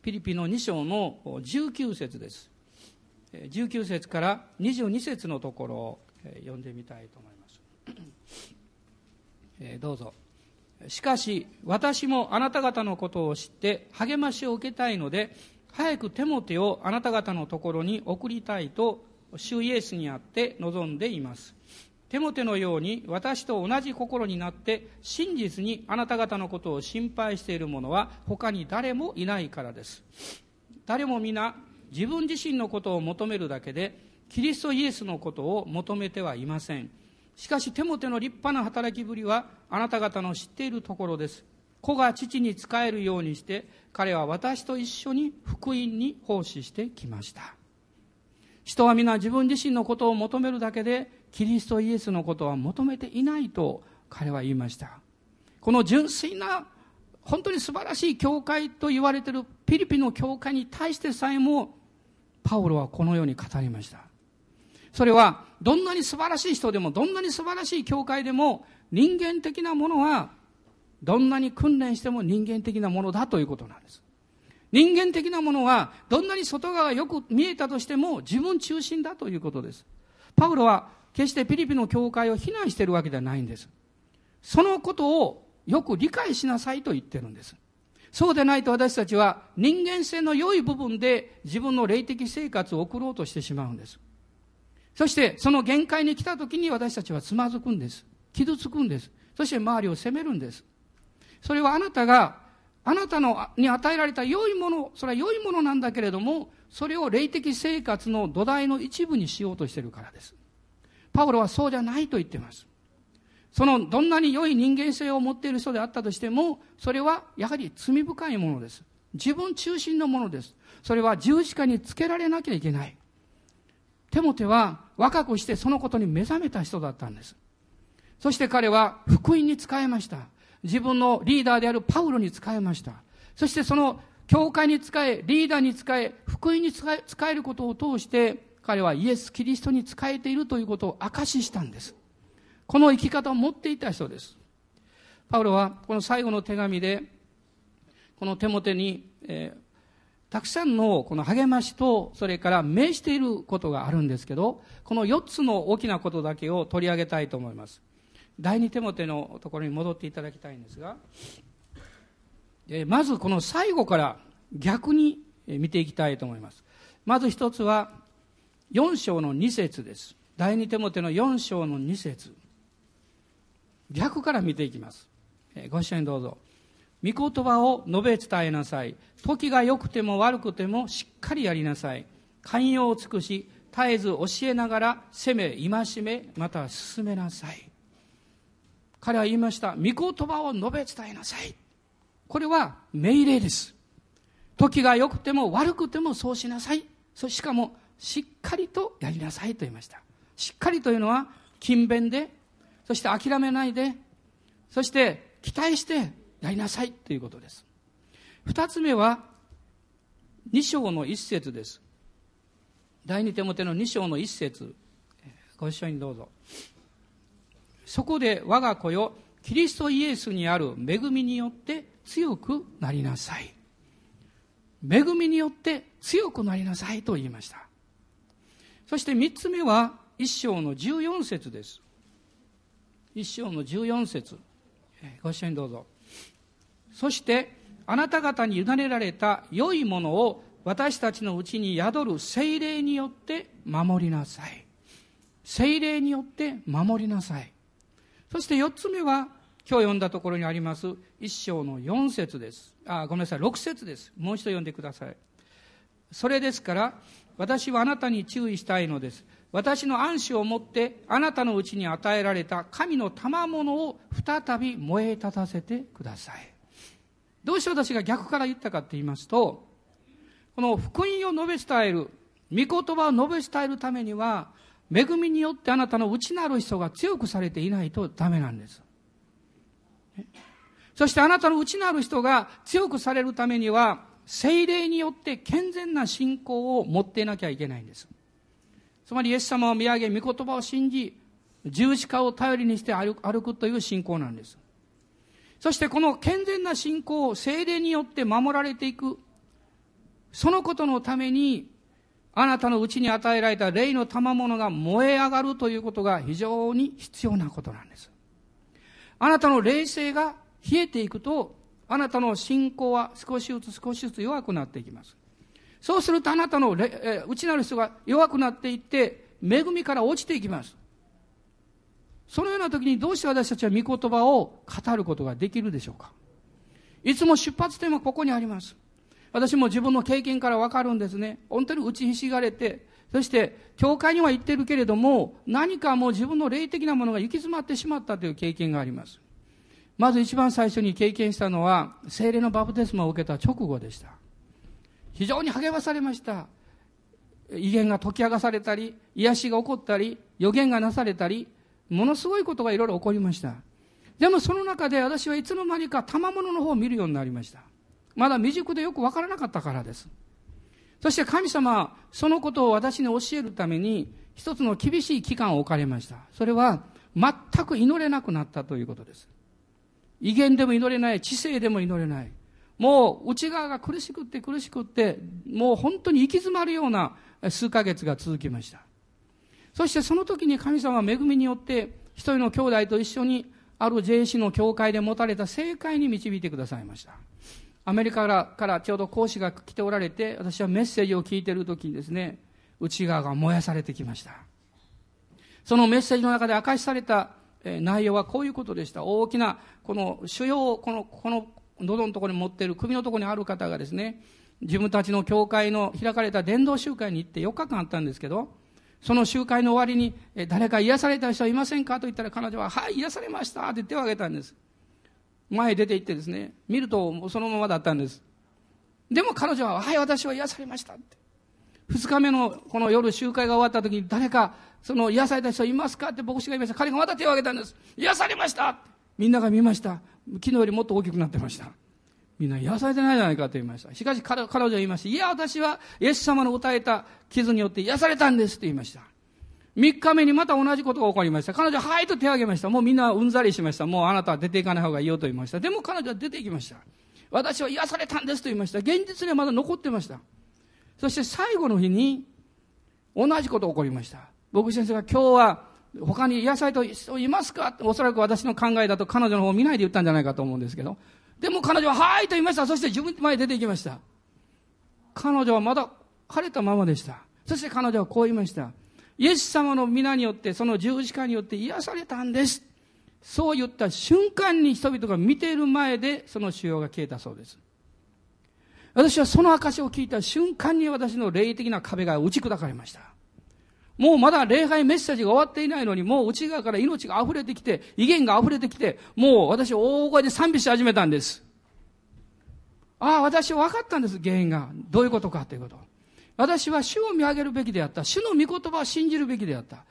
ピリピの2章の19節です。19節から22節のところを読んでみたいと思います。どうぞ。しかし、私もあなた方のことを知って励ましを受けたいので、早くテモテをあなた方のところに送りたいと、主イエスにあって望んでいます。テモテのように私と同じ心になって真実にあなた方のことを心配している者は他に誰もいないからです。誰も皆自分自身のことを求めるだけでキリストイエスのことを求めてはいません。しかしテモテの立派な働きぶりはあなた方の知っているところです。子が父に仕えるようにして彼は私と一緒に福音に奉仕してきました。人は皆自分自身のことを求めるだけでキリストイエスのことは求めていないと彼は言いました。この純粋な、本当に素晴らしい教会と言われているピリピの教会に対してさえも、パウロはこのように語りました。それは、どんなに素晴らしい人でも、どんなに素晴らしい教会でも、人間的なものは、どんなに訓練しても人間的なものだということなんです。人間的なものは、どんなに外側がよく見えたとしても、自分中心だということです。パウロは、決してピリピの教会を非難しているわけではないんです。そのことをよく理解しなさいと言ってるんです。そうでないと私たちは人間性の良い部分で自分の霊的生活を送ろうとしてしまうんです。そしてその限界に来た時に私たちはつまずくんです。傷つくんです。そして周りを責めるんです。それはあなたが、あなたのに与えられた良いもの、それは良いものなんだけれども、それを霊的生活の土台の一部にしようとしているからです。パウロはそうじゃないと言っています。そのどんなに良い人間性を持っている人であったとしても、それはやはり罪深いものです。自分中心のものです。それは十字架につけられなきゃいけない。テモテは若くしてそのことに目覚めた人だったんです。そして彼は福音に使えました。自分のリーダーであるパウロに使えました。そしてその教会に使え、リーダーに使え、福音に使え使えることを通して、彼はイエス・キリストに仕えているということを証ししたんです。この生き方を持っていた人です。パウロはこの最後の手紙で、この手元に、えー、たくさんのこの励ましと、それから命していることがあるんですけど、この4つの大きなことだけを取り上げたいと思います。第二手元のところに戻っていただきたいんですが、えー、まずこの最後から逆に見ていきたいと思います。まず一つは、4章の2節です。第二手元の4章の2節逆から見ていきます。ご一緒にどうぞ。御言葉を述べ伝えなさい。時が良くても悪くてもしっかりやりなさい。寛容を尽くし、絶えず教えながら責め、戒め、また進めなさい。彼は言いました。御言葉を述べ伝えなさい。これは命令です。時が良くても悪くてもそうしなさい。そしかもしっかりとやりなさいと言いました。しっかりというのは勤勉でそして諦めないで、そして期待してやりなさいということです。二つ目は、二章の一節です。第二手モての二章の一節。ご一緒にどうぞ。そこで我が子よ、キリストイエスにある恵みによって強くなりなさい。恵みによって強くなりなさいと言いました。そして三つ目は一章の十四節です。一章の14節。ご一緒にどうぞ。そしてあなた方に委ねられた良いものを私たちのうちに宿る精霊によって守りなさい。精霊によって守りなさい。そして4つ目は今日読んだところにあります一章の4節です。あごめんなさい。6節です。もう一度読んでください。それですから私はあなたに注意したいのです。私の暗視をもってあなたのうちに与えられた神の賜物を再び燃え立たせてください。どうして私が逆から言ったかって言いますと、この福音を述べ伝える、御言葉を述べ伝えるためには、恵みによってあなたの内なる人が強くされていないとダメなんです。そしてあなたの内なる人が強くされるためには、精霊によって健全な信仰を持っていなきゃいけないんです。つまりイエス様を見上げ、御言葉を信じ、十字架を頼りにして歩くという信仰なんです。そしてこの健全な信仰を精霊によって守られていく、そのことのために、あなたのうちに与えられた霊の賜物が燃え上がるということが非常に必要なことなんです。あなたの霊性が冷えていくと、あなたの信仰は少しずつ少しずつ弱くなっていきます。そうするとあなたの内なる人が弱くなっていって、恵みから落ちていきます。そのような時にどうして私たちは御言葉を語ることができるでしょうかいつも出発点はここにあります。私も自分の経験からわかるんですね。本当に打ちひしがれて、そして、教会には行ってるけれども、何かもう自分の霊的なものが行き詰まってしまったという経験があります。まず一番最初に経験したのは、精霊のバプテスマを受けた直後でした。非常に励まされました。威厳が解き明かされたり、癒しが起こったり、予言がなされたり、ものすごいことがいろいろ起こりました。でもその中で私はいつの間にか賜物の方を見るようになりました。まだ未熟でよくわからなかったからです。そして神様はそのことを私に教えるために一つの厳しい期間を置かれました。それは全く祈れなくなったということです。威厳でも祈れない、知性でも祈れない。もう内側が苦しくって苦しくって、もう本当に行き詰まるような数ヶ月が続きました。そしてその時に神様は恵みによって一人の兄弟と一緒にある JC の教会で持たれた正解に導いてくださいました。アメリカからからちょうど講師が来ておられて、私はメッセージを聞いている時にですね、内側が燃やされてきました。そのメッセージの中で明かしされた内容はこういうことでした。大きな、この腫瘍を、この、この喉のところに持っている首のところにある方がですね、自分たちの教会の開かれた伝道集会に行って4日間あったんですけど、その集会の終わりに、誰か癒された人はいませんかと言ったら彼女は、はい、癒されましたって手を挙げたんです。前へ出て行ってですね、見るとそのままだったんです。でも彼女は、はい、私は癒されましたって。二日目のこの夜集会が終わった時に誰か、その癒された人いますかって牧師が言いました。彼がまた手を挙げたんです。癒されましたみんなが見ました。昨日よりもっと大きくなってました。みんな癒されてないじゃないかと言いました。しかし彼女は言いました。いや、私はイエス様の歌えた傷によって癒されたんですって言いました。3日目にまた同じことが起こりました。彼女ははいと手を挙げました。もうみんなうんざりしました。もうあなたは出ていかない方がいいよと言いました。でも彼女は出ていきました。私は癒されたんですと言いました。現実にはまだ残ってました。そして最後の日に同じことが起こりました。僕先生が今日は他に癒された人いますか？おそらく私の考えだと彼女の方を見ないで言ったんじゃないかと思うんですけど。でも彼女は、はいと言いました。そして自分前に出て行きました。彼女はまだ晴れたままでした。そして彼女はこう言いました。イエス様の皆によって、その十字架によって癒されたんです。そう言った瞬間に人々が見ている前で、その腫瘍が消えたそうです。私はその証を聞いた瞬間に私の霊的な壁が打ち砕かれました。もうまだ礼拝メッセージが終わっていないのに、もう内側から命が溢れてきて、威厳が溢れてきて、もう私大声で賛美し始めたんです。ああ、私分かったんです、原因が。どういうことかということ。私は主を見上げるべきであった。主の御言葉を信じるべきであった。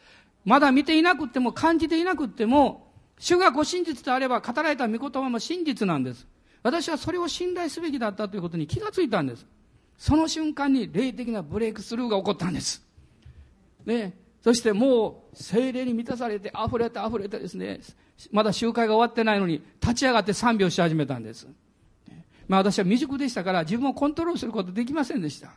まだ見ていなくても、感じていなくっても、主がご真実であれば語られた御言葉も真実なんです。私はそれを信頼すべきだったということに気がついたんです。その瞬間に霊的なブレイクスルーが起こったんです。ね、そしてもう精霊に満たされて溢れて溢れてですね、まだ集会が終わってないのに立ち上がって賛美をし始めたんです。まあ私は未熟でしたから自分をコントロールすることできませんでした。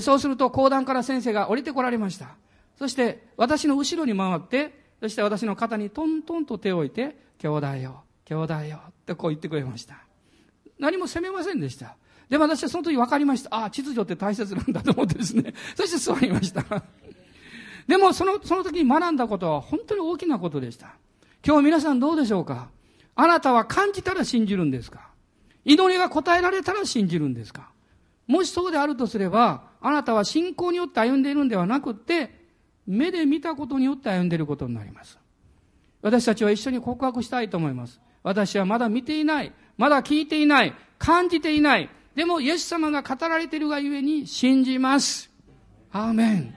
そうすると講談から先生が降りてこられました。そして私の後ろに回って、そして私の肩にトントンと手を置いて、兄弟よ、兄弟よってこう言ってくれました。何も責めませんでした。でも私はその時分かりました。ああ、秩序って大切なんだと思ってですね。そして座りました。でもその、その時に学んだことは本当に大きなことでした。今日皆さんどうでしょうか？あなたは感じたら信じるんですか？祈りが答えられたら信じるんですか？もしそうであるとすれば、あなたは信仰によって歩んでいるんではなくって、目で見たことによって歩んでいることになります。私たちは一緒に告白したいと思います。私はまだ見ていない。まだ聞いていない。感じていない。でも、イエス様が語られているがゆえに信じます。アーメン。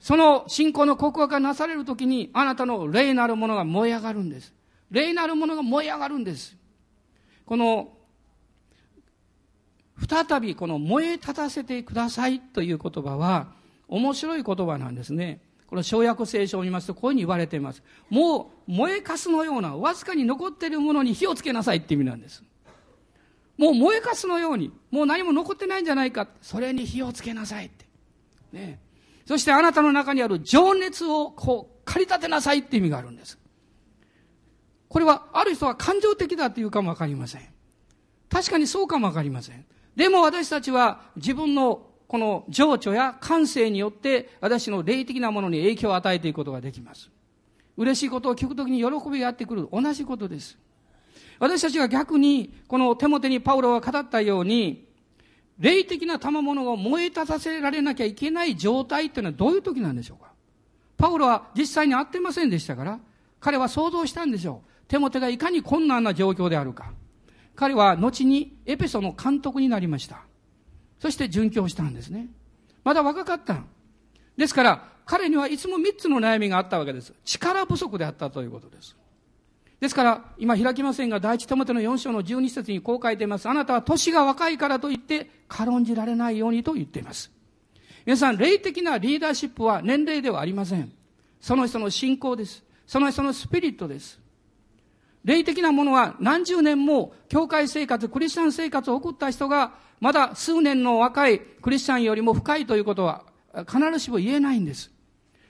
その信仰の告白がなされるときに、あなたの霊なるものが燃え上がるんです。霊なるものが燃え上がるんです。この、再びこの燃え立たせてくださいという言葉は、面白い言葉なんですね。この小約聖書を見ますとこういうふうに言われています。もう燃えかすのようなわずかに残っているものに火をつけなさいって意味なんです。もう燃えかすのように、もう何も残ってないんじゃないか。それに火をつけなさいって。ね。そしてあなたの中にある情熱をこう、駆り立てなさいって意味があるんです。これは、ある人は感情的だっていうかもわかりません。確かにそうかもわかりません。でも私たちは自分のこの情緒や感性によって私の霊的なものに影響を与えていくことができます。嬉しいことを聞くときに喜びがやってくる。同じことです。私たちが逆に、この手元にパウロが語ったように、霊的な賜物を燃え立たせられなきゃいけない状態っていうのはどういう時なんでしょうか？パウロは実際に会ってませんでしたから、彼は想像したんでしょう。手元がいかに困難な状況であるか。彼は後にエペソの監督になりました。そして殉教したんですね。まだ若かった。ですから、彼にはいつも三つの悩みがあったわけです。力不足であったということです。ですから、今開きませんが、第一トマトの4章の12節にこう書いています。あなたは年が若いからといって軽んじられないようにと言っています。皆さん、霊的なリーダーシップは年齢ではありません。その人の信仰です。その人のスピリットです。霊的なものは何十年も教会生活、クリスチャン生活を送った人が、まだ数年の若いクリスチャンよりも深いということは必ずしも言えないんです。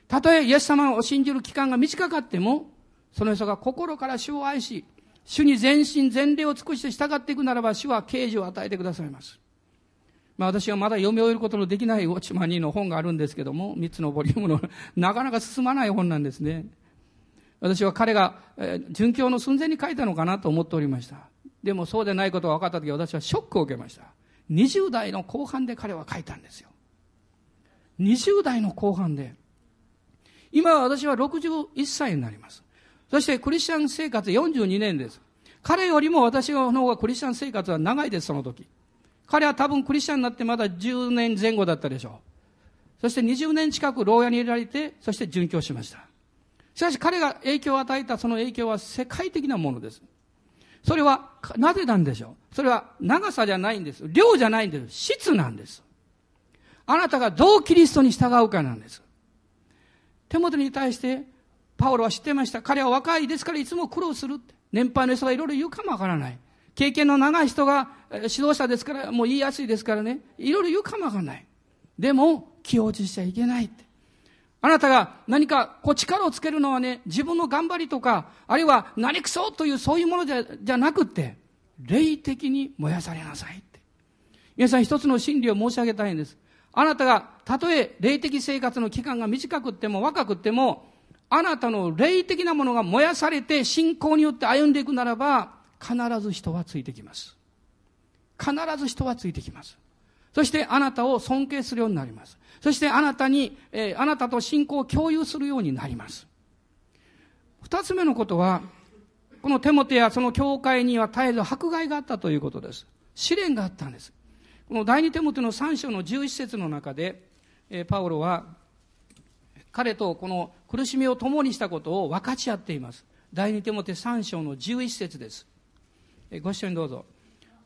たとえイエス様を信じる期間が短かっても、その人が心から主を愛し、主に全身全霊を尽くして従っていくならば、主は啓示を与えてくださいます。まあ私はまだ読み終えることのできないウォッチマン2の本があるんですけども、3つのボリュームのなかなか進まない本なんですね。私は彼が、えー、殉教の寸前に書いたのかなと思っておりました。でもそうでないことが分かった時私はショックを受けました。20代の後半で彼は書いたんですよ。20代の後半で。今私は61歳になります。そしてクリスチャン生活42年です。彼よりも私の方がクリスチャン生活は長いです、その時。彼は多分クリスチャンになってまだ10年前後だったでしょう。そして20年近く牢屋に入れられて、そして殉教しました。しかし彼が影響を与えたその影響は世界的なものです。それは、なぜなんでしょうそれは長さじゃないんです。量じゃないんです。質なんです。あなたがどうキリストに従うかなんです。手元に対して、パオロは知ってました。彼は若いですからいつも苦労する。年配の人がいろいろ言うかもわからない。経験の長い人が指導者ですから、もう言いやすいですからね。いろいろ言うかもわからない。でも、気落ちしちゃいけないって。あなたが何かこう力をつけるのはね、自分の頑張りとか、あるいは何くそというそういうものじゃじゃなくて、霊的に燃やされなさいって。皆さん一つの真理を申し上げたいんです。あなたがたとえ霊的生活の期間が短くっても若くっても、あなたの霊的なものが燃やされて信仰によって歩んでいくならば、必ず人はついてきます。必ず人はついてきます。そしてあなたを尊敬するようになります。そしてあなたに、えー、あなたと信仰を共有するようになります。二つ目のことは、このテモテやその教会には絶えず迫害があったということです。試練があったんです。この第二テモテの三章の十一節の中で、えー、パウロは、彼とこの苦しみを共にしたことを分かち合っています。第二テモテ三章の十一節です。ご一緒にどうぞ。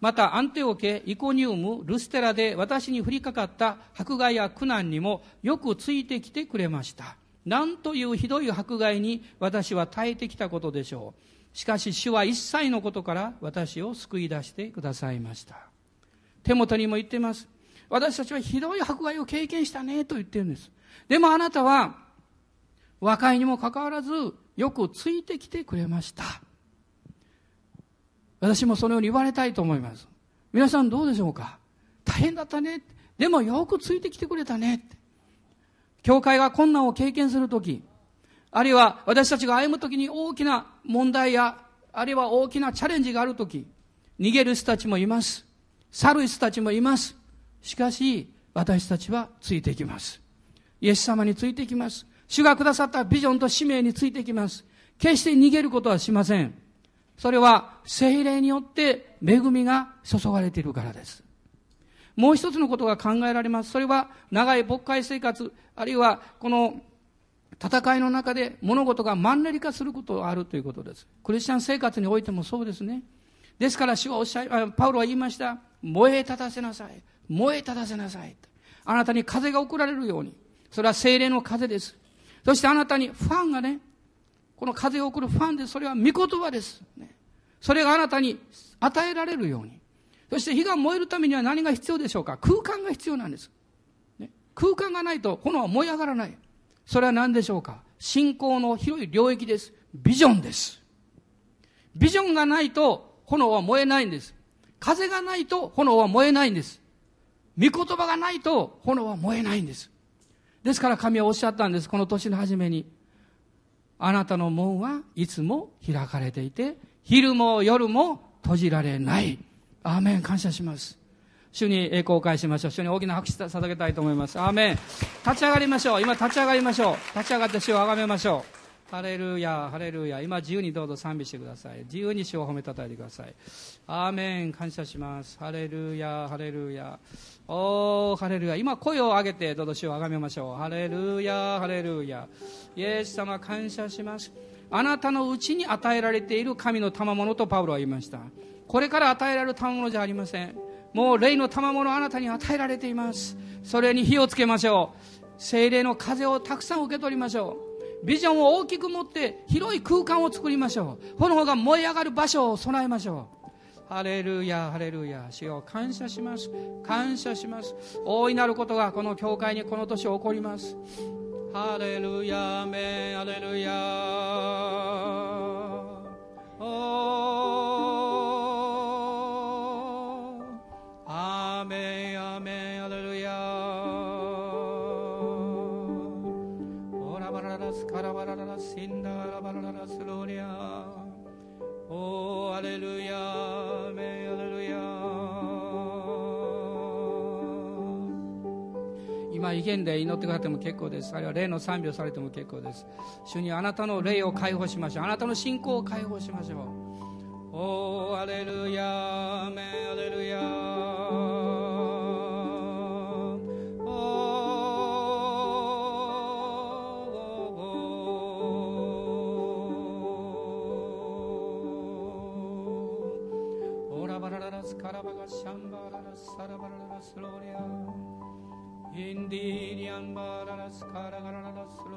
またアンテオケ、イコニウム、ルステラで私に降りかかった迫害や苦難にもよくついてきてくれました。なんというひどい迫害に私は耐えてきたことでしょう。しかし主は一切のことから私を救い出してくださいました。手元にも言っています。私たちはひどい迫害を経験したねと言ってるんです。でもあなたは若いにもかかわらずよくついてきてくれました。私もそのように言われたいと思います。皆さんどうでしょうか？大変だったね。でもよくついてきてくれたね。教会が困難を経験するとき、あるいは私たちが歩むときに大きな問題や、あるいは大きなチャレンジがあるとき、逃げる人たちもいます。去る人たちもいます。しかし、私たちはついていきます。イエス様についていきます。主がくださったビジョンと使命についていきます。決して逃げることはしません。それは精霊によって恵みが注がれているからです。もう一つのことが考えられます。それは長い牧会生活、あるいはこの戦いの中で物事がマンネリ化することがあるということです。クリスチャン生活においてもそうですね。ですから主はおっしゃい、パウロは言いました。燃え立たせなさい。燃え立たせなさい。あなたに風が送られるように。それは精霊の風です。そしてあなたにファンがね、この風を送るファンでそれは御言葉です。ね、それがあなたに与えられるように。そして火が燃えるためには何が必要でしょうか？空間が必要なんです。ね、空間がないと炎は燃え上がらない。それは何でしょうか？信仰の広い領域です。ビジョンです。ビジョンがないと炎は燃えないんです。風がないと炎は燃えないんです。御言葉がないと炎は燃えないんです。ですから神はおっしゃったんです。この年の初めに。あなたの門はいつも開かれていて、昼も夜も閉じられない。アーメン、感謝します。主に栄光を返しましょう。主に大きな拍手捧げたいと思います。アーメン。立ち上がりましょう。今立ち上がりましょう。立ち上がって主を崇めましょう。ハレルヤ、ハレルヤ。今自由にどうぞ賛美してください。自由に主を褒めたたえてください。アーメン、感謝します。ハレルヤ、ハレルヤ。おー、ハレルヤ。今声を上げてどうぞ主をあがめましょう。ハレルヤ、ハレルヤ。イエス様感謝します。あなたのうちに与えられている神の賜物とパウロは言いましたこれから与えられる賜物じゃありませんもう霊の賜物あなたに与えられていますそれに火をつけましょう精霊の風をたくさん受け取りましょうビジョンを大きく持って広い空間を作りましょう炎が燃え上がる場所を備えましょうハレルヤハレルヤ。主よ感謝します。感謝します。大いなることがこの教会にこの年起こります。ハレルヤメハレルヤ。今威厳で祈ってくださっても結構です。あるいは霊の賛美をされても結構です。主にあなたの霊を解放しましょう。あなたの信仰を解放しましょう。おーアレルヤメアレルヤオラバラララスカラバガシャンバララスサラバラララスローリアインディリアンバララスカラガラララスロ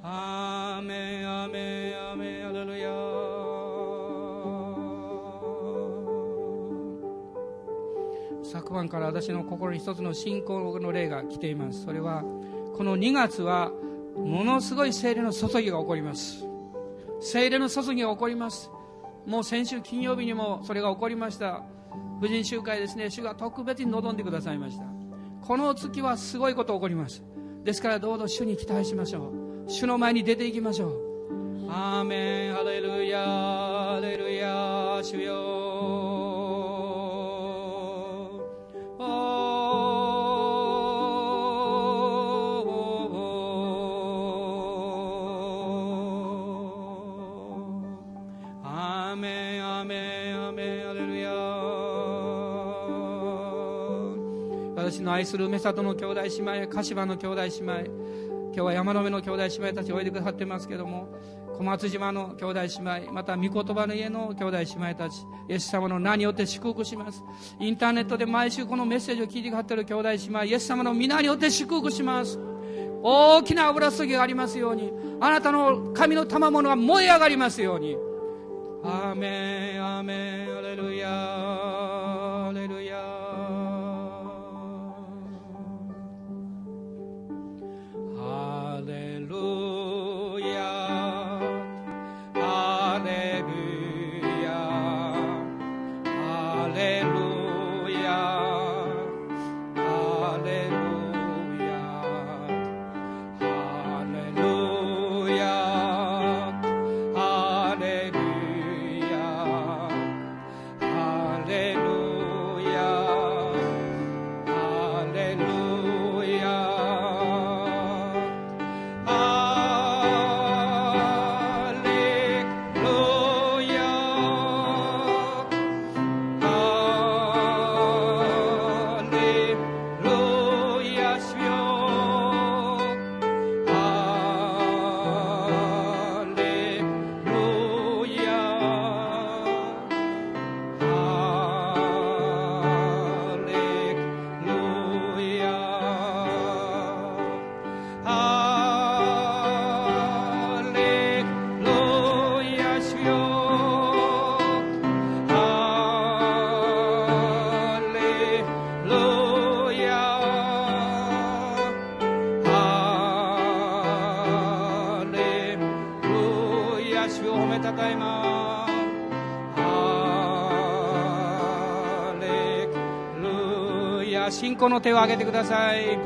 ーアーメンアーメンアーメンアレルヤ昨晩から私の心に一つの信仰の霊が来ています。それはこの2月はものすごい精霊の注ぎが起こります。精霊の注ぎが起こります。もう先週金曜日にもそれが起こりました。婦人集会ですね主が特別に望んでくださいました。この月はすごいこと起こります。ですからどうぞ主に期待しましょう。主の前に出ていきましょう。アーメン。ハレルヤハレルヤ主よ。の愛する目里の兄弟姉妹柏の兄弟姉妹今日は山の上の兄弟姉妹たちおいでくださってますけども小松島の兄弟姉妹また御言葉の家の兄弟姉妹たちイエス様の名によって祝福します。インターネットで毎週このメッセージを聞いてくださっている兄弟姉妹イエス様の皆によって祝福します。大きな油注ぎがありますようにあなたの神の賜物が燃え上がりますように。アーメンアーメンアレルヤアレルヤ。ヤ信仰の手を挙げてください。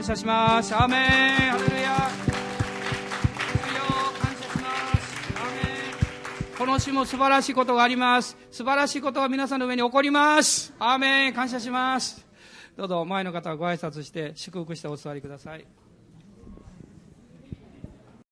感謝します。アメン。ハレルヤ。感謝します。アメン。この種も素晴らしいことがあります。素晴らしいことは皆さんの上に起こります。アメン。感謝します。どうぞ前の方はご挨拶して祝福してお座りください。